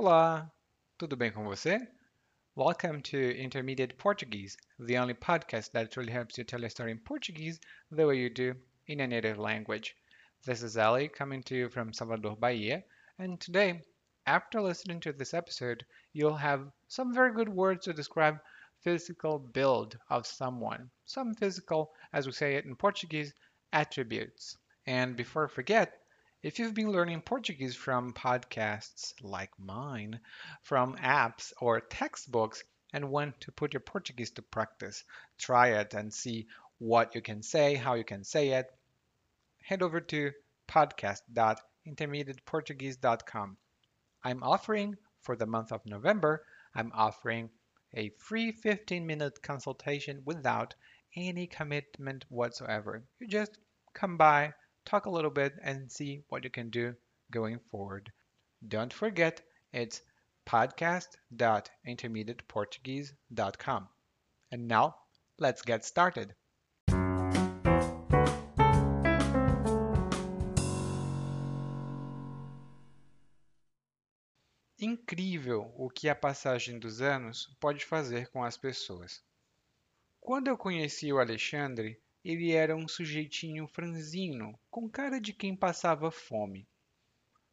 Olá, tudo bem com você? Welcome to Intermediate Portuguese, the only podcast that truly helps you tell a story in Portuguese the way you do in a native language. This is Ali coming to you from Salvador, Bahia, and today, after listening to this episode, you'll have some very good words to describe physical build of someone, some physical, as we say it in Portuguese, attributes. And before I forget, if you've been learning Portuguese from podcasts like mine, from apps or textbooks, and want to put your Portuguese to practice, try it and see what you can say, how you can say it, head over to podcast.intermediateportuguese.com. I'm offering for the month of November, I'm offering a free 15 minute consultation without any commitment whatsoever. You just come by, talk a little bit, and see what you can do going forward. Don't forget, it's podcast.intermediateportuguese.com. And now, let's get started. Incrível o que a passagem dos anos pode fazer com as pessoas. Quando eu conheci o Alexandre, ele era um sujeitinho franzino, com cara de quem passava fome.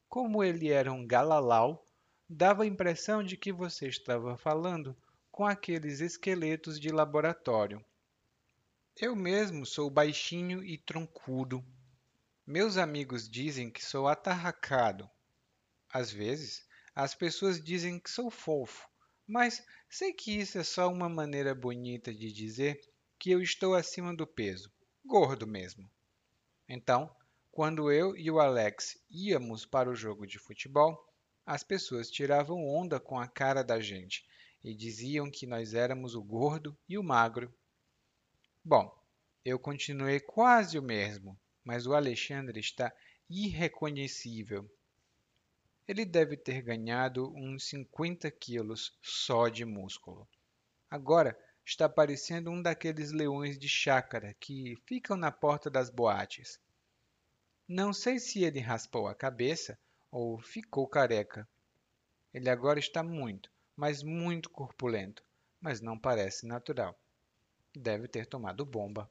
Como ele era um galalau, dava a impressão de que você estava falando com aqueles esqueletos de laboratório. Eu mesmo sou baixinho e troncudo. Meus amigos dizem que sou atarracado. Às vezes, as pessoas dizem que sou fofo, mas sei que isso é só uma maneira bonita de dizer que eu estou acima do peso, gordo mesmo. Então, quando eu e o Alex íamos para o jogo de futebol, as pessoas tiravam onda com a cara da gente e diziam que nós éramos o gordo e o magro. Bom, eu continuei quase o mesmo, mas o Alexandre está irreconhecível. Ele deve ter ganhado uns 50 quilos só de músculo. Agora está parecendo um daqueles leões de chácara que ficam na porta das boates. Não sei se ele raspou a cabeça ou ficou careca. Ele agora está muito, mas muito corpulento, mas não parece natural. Deve ter tomado bomba.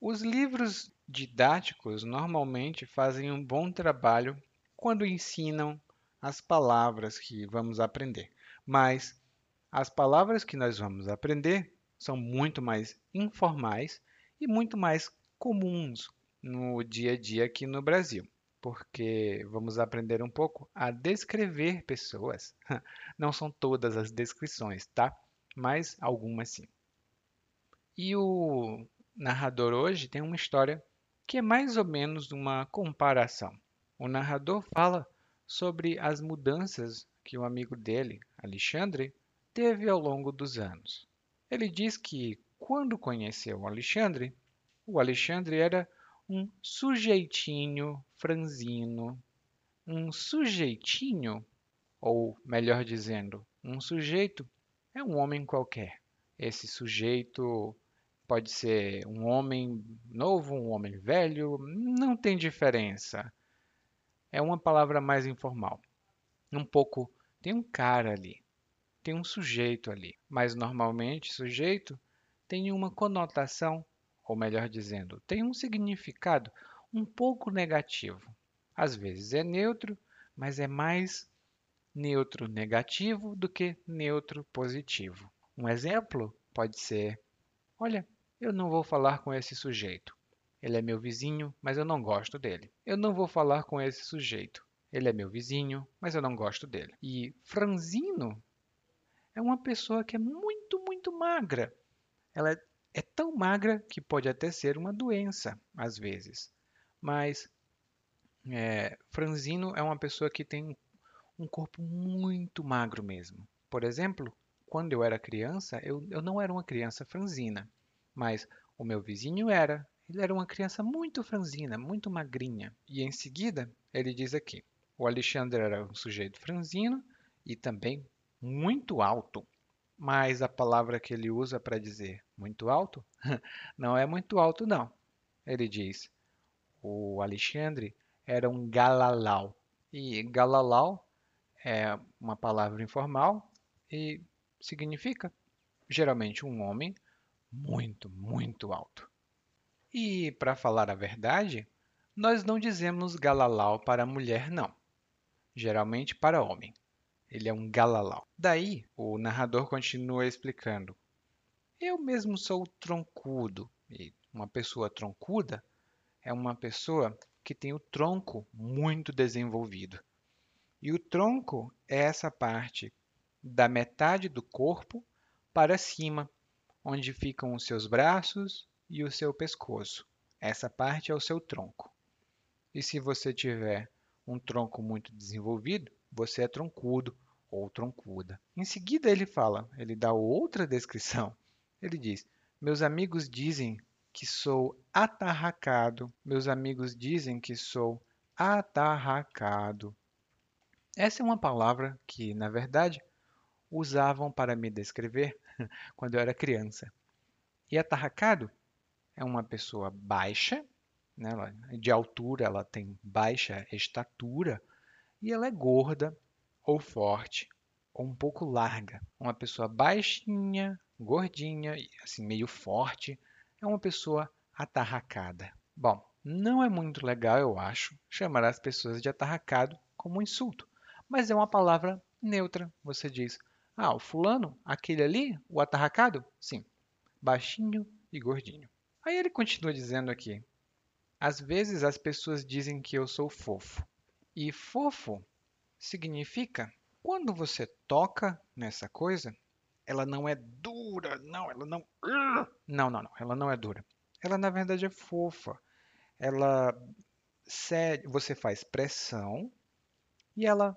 Os livros didáticos normalmente fazem um bom trabalho quando ensinam as palavras que vamos aprender, mas as palavras que nós vamos aprender são muito mais informais e muito mais comuns no dia a dia aqui no Brasil, porque vamos aprender um pouco a descrever pessoas. Não são todas as descrições, tá? Mas algumas sim. E o narrador hoje tem uma história que é mais ou menos uma comparação. O narrador fala sobre as mudanças que o amigo dele, Alexandre, teve ao longo dos anos. Ele diz que quando conheceu o Alexandre, o Alexandre era um sujeitinho franzino, um sujeitinho, ou melhor dizendo, um sujeito é um homem qualquer. Esse sujeito Pode ser um homem novo, um homem velho, não tem diferença. É uma palavra mais informal. Um pouco, tem um cara ali, tem um sujeito ali, mas normalmente sujeito tem uma conotação, ou melhor dizendo, tem um significado um pouco negativo. Às vezes é neutro, mas é mais neutro negativo do que neutro positivo. Um exemplo pode ser: olha, eu não vou falar com esse sujeito. Ele é meu vizinho, mas eu não gosto dele. Eu não vou falar com esse sujeito. Ele é meu vizinho, mas eu não gosto dele. E franzino é uma pessoa que é muito, muito magra. Ela é, tão magra que pode até ser uma doença, às vezes. Mas é, franzino é uma pessoa que tem um corpo muito magro mesmo. Por exemplo, quando eu era criança, eu, eu não era uma criança franzina. Mas o meu vizinho era. Ele era uma criança muito franzina, muito magrinha. E em seguida, ele diz aqui: o Alexandre era um sujeito franzino e também muito alto. mas a palavra que ele usa para dizer muito alto não é muito alto, não. Ele diz: o Alexandre era um galalau. E galalau é uma palavra informal e significa geralmente um homem muito, muito alto. E, para falar a verdade, nós não dizemos galalau para mulher, não. Geralmente para homem. Ele é um galalau. Daí, o narrador continua explicando. Eu mesmo sou troncudo. E uma pessoa troncuda é uma pessoa que tem o tronco muito desenvolvido. E o tronco é essa parte da metade do corpo para cima, onde ficam os seus braços e o seu pescoço. Essa parte é o seu tronco. E se você tiver um tronco muito desenvolvido, você é troncudo ou troncuda. Em seguida ele fala, ele dá outra descrição. Ele diz: Meus amigos dizem que sou atarracado. Meus amigos dizem que sou atarracado. Essa é uma palavra que, na verdade, usavam para me descrever quando eu era criança. E atarracado é uma pessoa baixa, né? de altura, ela tem baixa estatura, e ela é gorda ou forte ou um pouco larga. Uma pessoa baixinha, gordinha, assim meio forte, é uma pessoa atarracada. Bom, não é muito legal, eu acho, chamar as pessoas de atarracado como um insulto, mas é uma palavra neutra. Você diz: "Ah, o fulano, aquele ali, o atarracado?" Sim, baixinho e gordinho. Aí ele continua dizendo aqui: Às vezes as pessoas dizem que eu sou fofo. E fofo significa quando você toca nessa coisa, ela não é dura, não, ela não. Não, não, não, ela não é dura. Ela na verdade é fofa. Ela cede, você faz pressão e ela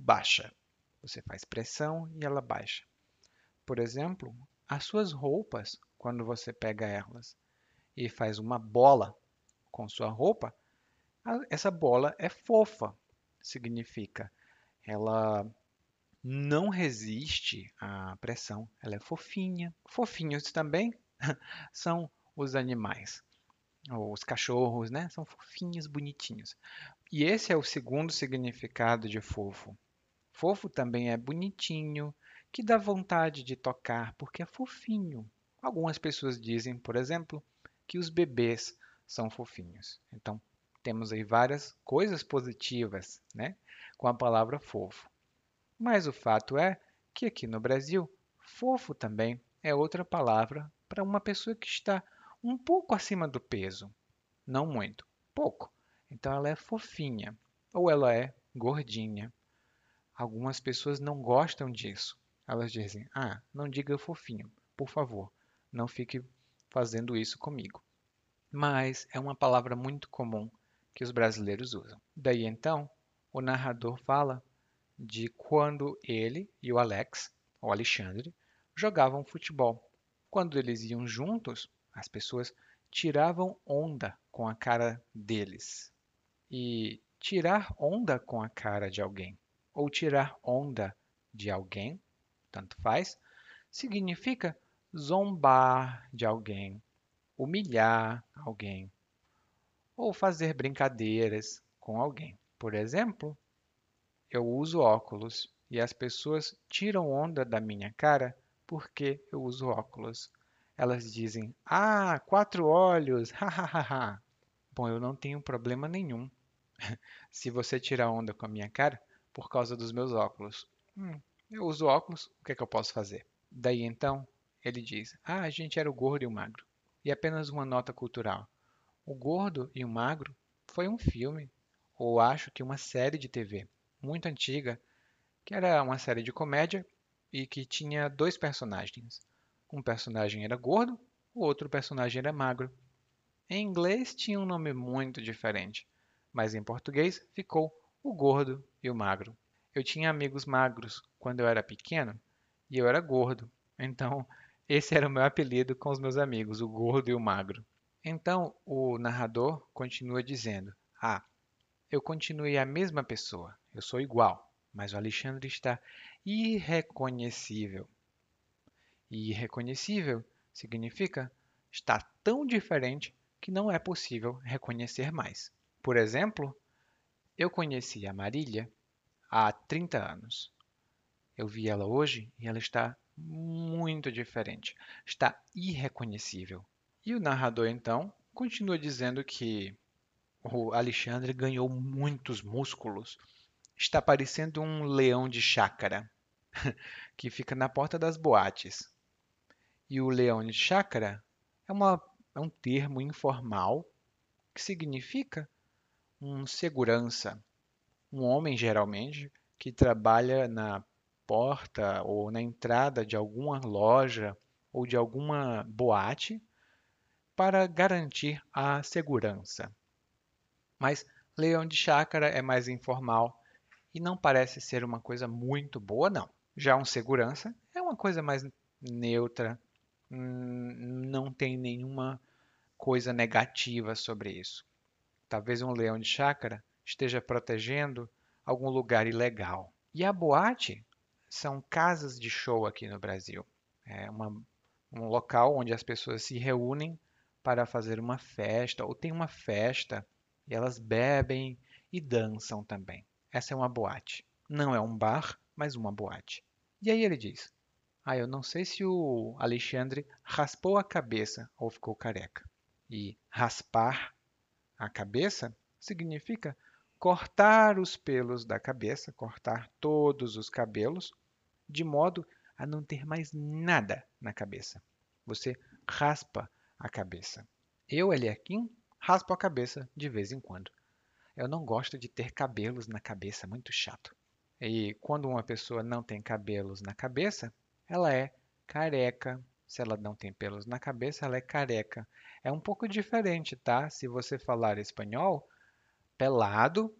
baixa. Você faz pressão e ela baixa. Por exemplo, as suas roupas, quando você pega elas e faz uma bola com sua roupa, essa bola é fofa. Significa ela não resiste à pressão, ela é fofinha. Fofinhos também são os animais, os cachorros, né? São fofinhos, bonitinhos. E esse é o segundo significado de fofo. Fofo também é bonitinho, que dá vontade de tocar porque é fofinho. Algumas pessoas dizem, por exemplo, que os bebês são fofinhos. Então, temos aí várias coisas positivas, né, com a palavra fofo. Mas o fato é que aqui no Brasil, fofo também é outra palavra para uma pessoa que está um pouco acima do peso. Não muito, pouco. Então ela é fofinha ou ela é gordinha. Algumas pessoas não gostam disso. Elas dizem: "Ah, não diga fofinho, por favor, não fique fazendo isso comigo". Mas é uma palavra muito comum que os brasileiros usam. Daí então, o narrador fala de quando ele e o Alex, ou Alexandre, jogavam futebol. Quando eles iam juntos, as pessoas tiravam onda com a cara deles. E tirar onda com a cara de alguém, ou tirar onda de alguém, tanto faz, significa zombar de alguém, humilhar alguém, ou fazer brincadeiras com alguém. Por exemplo, eu uso óculos e as pessoas tiram onda da minha cara porque eu uso óculos. Elas dizem: Ah, quatro olhos, hahaha. Bom, eu não tenho problema nenhum se você tirar onda com a minha cara por causa dos meus óculos. Hum, eu uso óculos, o que é que eu posso fazer? Daí então, ele diz: Ah, a gente era o gordo e o magro. E apenas uma nota cultural. O Gordo e o Magro foi um filme, ou acho que uma série de TV muito antiga, que era uma série de comédia e que tinha dois personagens. Um personagem era gordo, o outro personagem era magro. Em inglês tinha um nome muito diferente, mas em português ficou o gordo e o magro. Eu tinha amigos magros quando eu era pequeno e eu era gordo, então esse era o meu apelido com os meus amigos, o gordo e o magro. Então o narrador continua dizendo: Ah, eu continuei a mesma pessoa, eu sou igual, mas o Alexandre está irreconhecível. E irreconhecível significa está tão diferente que não é possível reconhecer mais. Por exemplo, eu conheci a Marília há 30 anos. Eu vi ela hoje e ela está muito diferente, está irreconhecível. E o narrador então continua dizendo que o Alexandre ganhou muitos músculos. Está parecendo um leão de chácara que fica na porta das boates. E o leão de chácara é, uma, é um termo informal que significa um segurança, um homem geralmente que trabalha na porta ou na entrada de alguma loja ou de alguma boate para garantir a segurança. Mas leão de chácara é mais informal e não parece ser uma coisa muito boa, não. Já um segurança é uma coisa mais neutra, hum, não tem nenhuma coisa negativa sobre isso. Talvez um leão de chácara esteja protegendo algum lugar ilegal. E a boate são casas de show aqui no Brasil. É uma, um local onde as pessoas se reúnem para fazer uma festa, ou tem uma festa, e elas bebem e dançam também. Essa é uma boate. Não é um bar, mas uma boate. E aí ele diz: Ah, eu não sei se o Alexandre raspou a cabeça ou ficou careca. E raspar a cabeça significa cortar os pelos da cabeça, cortar todos os cabelos, de modo a não ter mais nada na cabeça. Você raspa a cabeça. Eu, Eliakim, raspo a cabeça de vez em quando. Eu não gosto de ter cabelos na cabeça, muito chato. E quando uma pessoa não tem cabelos na cabeça, ela é careca. Se ela não tem pelos na cabeça, ela é careca. É um pouco diferente, tá? Se você falar espanhol, pelado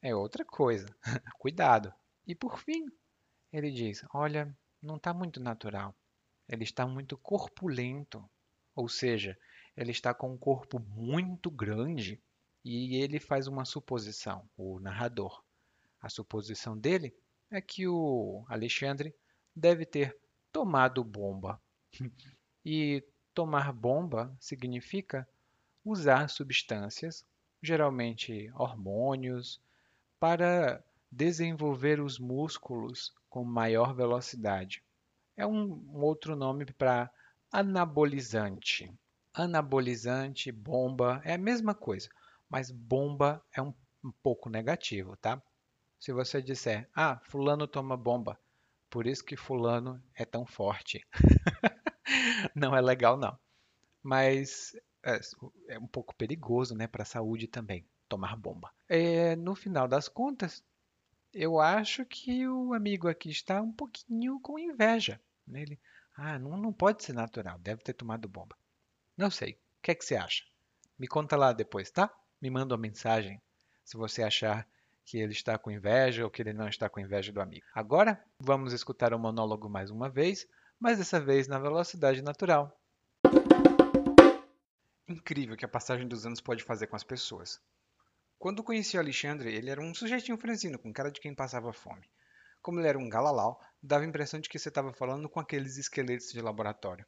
é outra coisa. Cuidado. E por fim, ele diz: Olha, não está muito natural. Ele está muito corpulento. Ou seja, ele está com um corpo muito grande e ele faz uma suposição, o narrador. A suposição dele é que o Alexandre deve ter tomado bomba. E Tomar bomba significa usar substâncias, geralmente hormônios, para desenvolver os músculos com maior velocidade. É um outro nome para anabolizante. Anabolizante, bomba, é a mesma coisa, mas bomba é um, um pouco negativo, tá? Se você disser, ah, fulano toma bomba, por isso que fulano é tão forte. não é legal, não. Mas é, é um pouco perigoso né, para a saúde também, tomar bomba. É, no final das contas, eu acho que o amigo aqui está um pouquinho com inveja. Né? Ele, ah, não, não pode ser natural, deve ter tomado bomba. Não sei, o que é que você acha? Me conta lá depois, tá? Me manda uma mensagem se você achar que ele está com inveja ou que ele não está com inveja do amigo. Agora, vamos escutar o monólogo mais uma vez mas dessa vez na velocidade natural. Incrível que a passagem dos anos pode fazer com as pessoas. Quando conheci o Alexandre, ele era um sujeitinho franzino, com cara de quem passava fome. Como ele era um galalau, dava a impressão de que você estava falando com aqueles esqueletos de laboratório.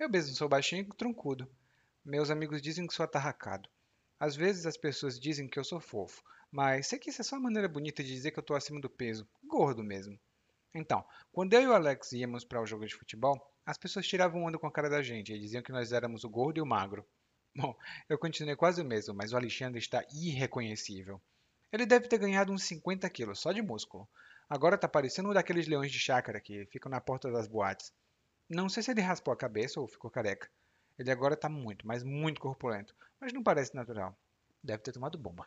Eu mesmo sou baixinho e troncudo. Meus amigos dizem que sou atarracado. Às vezes as pessoas dizem que eu sou fofo, mas sei que isso é só uma maneira bonita de dizer que eu estou acima do peso. Gordo mesmo. Então, quando eu e o Alex íamos para o jogo de futebol, as pessoas tiravam onda com a cara da gente e diziam que nós éramos o gordo e o magro. Bom, eu continuei quase o mesmo, mas o Alexandre está irreconhecível. Ele deve ter ganhado uns 50 quilos, só de músculo. Agora está parecendo um daqueles leões de chácara que ficam na porta das boates. Não sei se ele raspou a cabeça ou ficou careca. Ele agora está muito, mas muito corpulento, mas não parece natural. Deve ter tomado bomba.